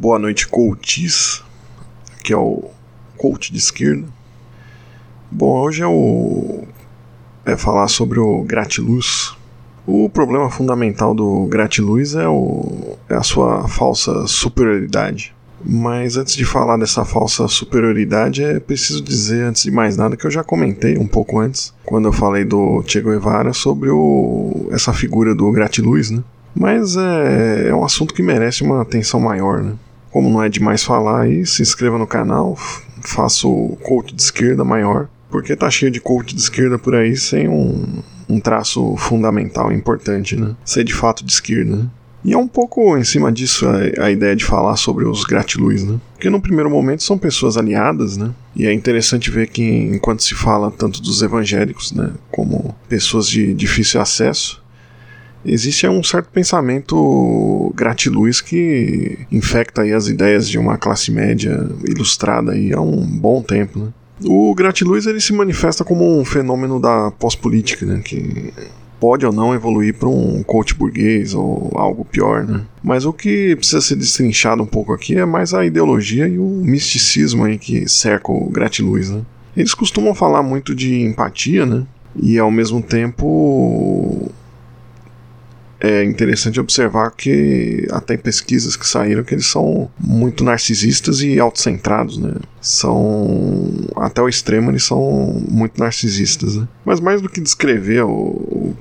Boa noite, coaches, que é o coach de esquerda. Bom, hoje eu é falar sobre o gratiluz. O problema fundamental do gratiluz é, o, é a sua falsa superioridade. Mas antes de falar dessa falsa superioridade, é preciso dizer, antes de mais nada, que eu já comentei um pouco antes, quando eu falei do Che Guevara, sobre o, essa figura do gratiluz, né? Mas é, é um assunto que merece uma atenção maior, né? Como não é demais falar aí, se inscreva no canal, faça o coach de esquerda maior, porque tá cheio de coach de esquerda por aí sem um, um traço fundamental importante, né? Ser de fato de esquerda, né? E é um pouco em cima disso a, a, ideia de falar sobre os gratiluz, né? Porque no primeiro momento são pessoas aliadas, né? E é interessante ver que enquanto se fala tanto dos evangélicos, né, como pessoas de difícil acesso, existe um certo pensamento gratiluz que infecta aí as ideias de uma classe média ilustrada aí há um bom tempo, né? O gratiluz ele se manifesta como um fenômeno da pós-política, né, que pode ou não evoluir para um coach burguês ou algo pior, né? Mas o que precisa ser destrinchado um pouco aqui é mais a ideologia e o misticismo aí que cerca o gratiluz, né? Eles costumam falar muito de empatia, né? E ao mesmo tempo é interessante observar que até pesquisas que saíram que eles são muito narcisistas e autocentrados, né? São até o extremo eles são muito narcisistas, né? Mas mais do que descrever o,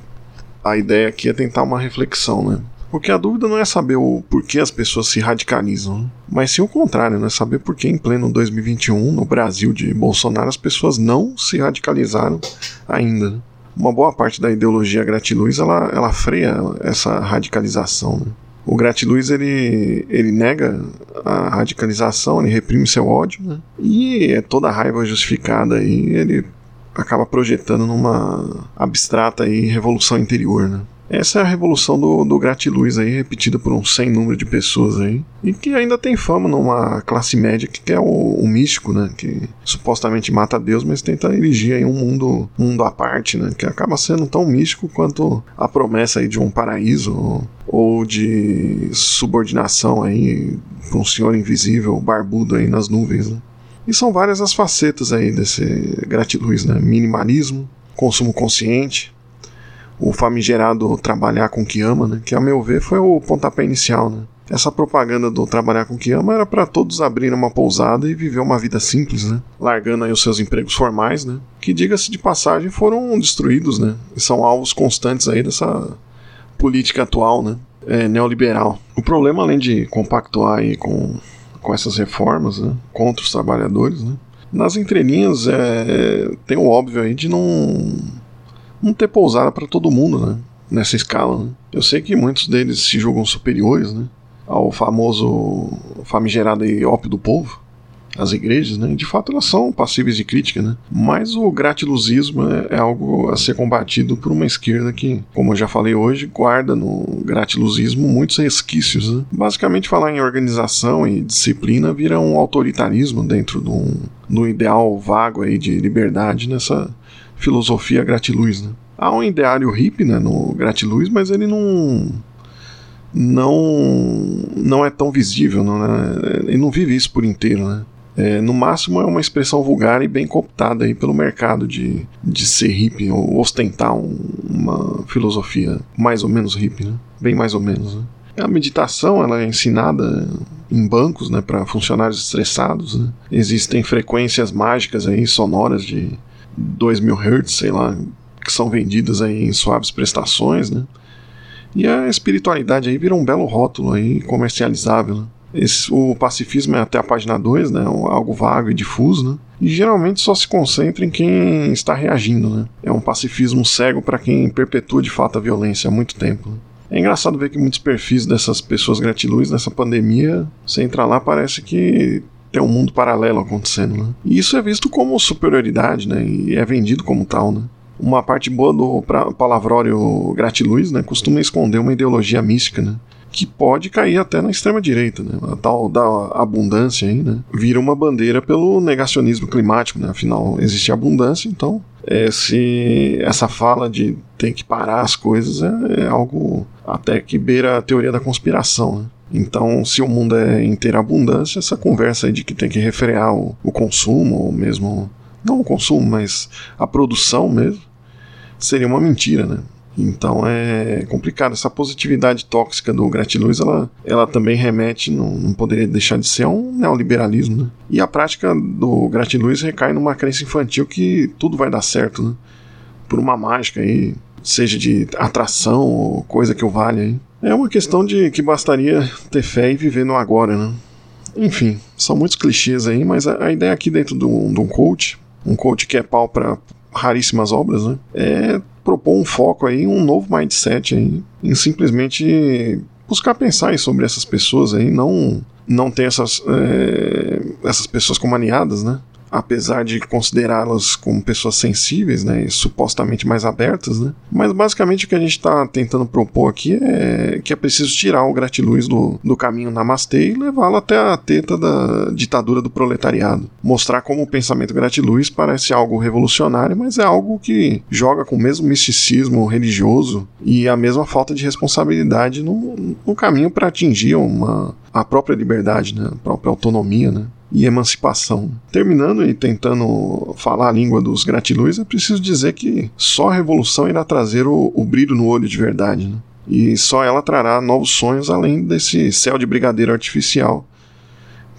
a ideia aqui é tentar uma reflexão, né? Porque a dúvida não é saber o porquê as pessoas se radicalizam, né? mas sim o contrário, né? Saber por que em pleno 2021, no Brasil de Bolsonaro, as pessoas não se radicalizaram ainda. Uma boa parte da ideologia gratiluz ela, ela freia essa radicalização. Né? O gratiluz ele, ele nega a radicalização, ele reprime seu ódio, né? e é toda a raiva justificada aí ele acaba projetando numa abstrata aí, revolução interior. Né? Essa é a revolução do, do gratiluz aí, repetida por um sem número de pessoas aí, e que ainda tem fama numa classe média que quer o, o místico, né, que supostamente mata Deus, mas tenta erigir aí um mundo, mundo à parte, né, que acaba sendo tão místico quanto a promessa aí de um paraíso ou, ou de subordinação aí para um senhor invisível, barbudo aí nas nuvens, né. E são várias as facetas aí desse gratiluz, né, minimalismo, consumo consciente, o famigerado trabalhar com o que ama, né? Que a meu ver foi o pontapé inicial, né? Essa propaganda do trabalhar com o que ama era para todos abrirem uma pousada e viver uma vida simples, né? Largando aí os seus empregos formais, né? Que diga-se de passagem foram destruídos, né? E são alvos constantes aí dessa política atual, né? É, neoliberal. O problema, além de compactuar aí com, com essas reformas, né? Contra os trabalhadores, né? Nas entrelinhas é, tem o óbvio aí de não não ter pousada para todo mundo, né? Nessa escala, né? Eu sei que muitos deles se julgam superiores, né? Ao famoso famigerado e ópio do povo, as igrejas, né? De fato, elas são passíveis de crítica, né? Mas o gratiluzismo é, é, algo a ser combatido por uma esquerda que, como eu já falei hoje, guarda no gratiluzismo muitos resquícios. Né? Basicamente, falar em organização e disciplina vira um autoritarismo dentro de um, de um ideal vago aí de liberdade nessa filosofia gratiluz, né? Há um ideário hippie né, no gratiluz, mas ele não não não é tão visível, não, né? ele não vive isso por inteiro, né? É, no máximo é uma expressão vulgar e bem cooptada aí pelo mercado de, de ser hippie ou ostentar um, uma filosofia mais ou menos hippie, né? bem mais ou menos. Né? A meditação ela é ensinada em bancos né, para funcionários estressados. Né? Existem frequências mágicas aí sonoras de 2000 Hz, sei lá, que são vendidas aí em suaves prestações, né? E a espiritualidade aí vira um belo rótulo aí comercializável, né? Esse, o pacifismo é até a página 2, né? Algo vago e difuso, né? E geralmente só se concentra em quem está reagindo, né? É um pacifismo cego para quem perpetua de fato a violência há muito tempo. Né? É engraçado ver que muitos perfis dessas pessoas gratiluz nessa pandemia, você entra lá, parece que tem um mundo paralelo acontecendo, né? E isso é visto como superioridade, né? E é vendido como tal, né? Uma parte boa do palavrório gratiluz, né? Costuma esconder uma ideologia mística, né? que pode cair até na extrema direita, né? A tal da abundância aí, né? Vira uma bandeira pelo negacionismo climático, né? Afinal, existe abundância, então é, se essa fala de tem que parar as coisas é, é algo até que beira a teoria da conspiração, né? Então, se o mundo é inteira abundância, essa conversa de que tem que refrear o, o consumo, ou mesmo. Não o consumo, mas a produção mesmo, seria uma mentira, né? Então é complicado. Essa positividade tóxica do gratiluz, ela, ela também remete, não, não poderia deixar de ser, um neoliberalismo. Né? E a prática do gratiluz recai numa crença infantil que tudo vai dar certo, né? Por uma mágica aí, seja de atração ou coisa que o valha aí. É uma questão de que bastaria ter fé e viver no agora, né? Enfim, são muitos clichês aí, mas a, a ideia aqui dentro de um, de um coach, um coach que é pau para raríssimas obras, né? É propor um foco aí, um novo mindset aí, em simplesmente buscar pensar sobre essas pessoas aí, não não ter essas, é, essas pessoas como aliadas, né? Apesar de considerá-las como pessoas sensíveis, né, e supostamente mais abertas, né, mas basicamente o que a gente está tentando propor aqui é que é preciso tirar o gratiluz do, do caminho namastê e levá-lo até a teta da ditadura do proletariado. Mostrar como o pensamento gratiluz parece algo revolucionário, mas é algo que joga com o mesmo misticismo religioso e a mesma falta de responsabilidade no, no caminho para atingir uma, a própria liberdade, né, a própria autonomia, né e emancipação. Terminando e tentando falar a língua dos gratiluz, é preciso dizer que só a revolução irá trazer o, o brilho no olho de verdade. Né? E só ela trará novos sonhos além desse céu de brigadeiro artificial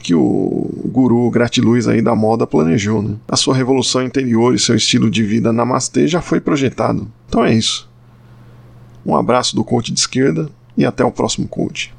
que o guru gratiluz aí da moda planejou. Né? A sua revolução interior e seu estilo de vida namastê já foi projetado. Então é isso. Um abraço do coach de esquerda e até o próximo coach.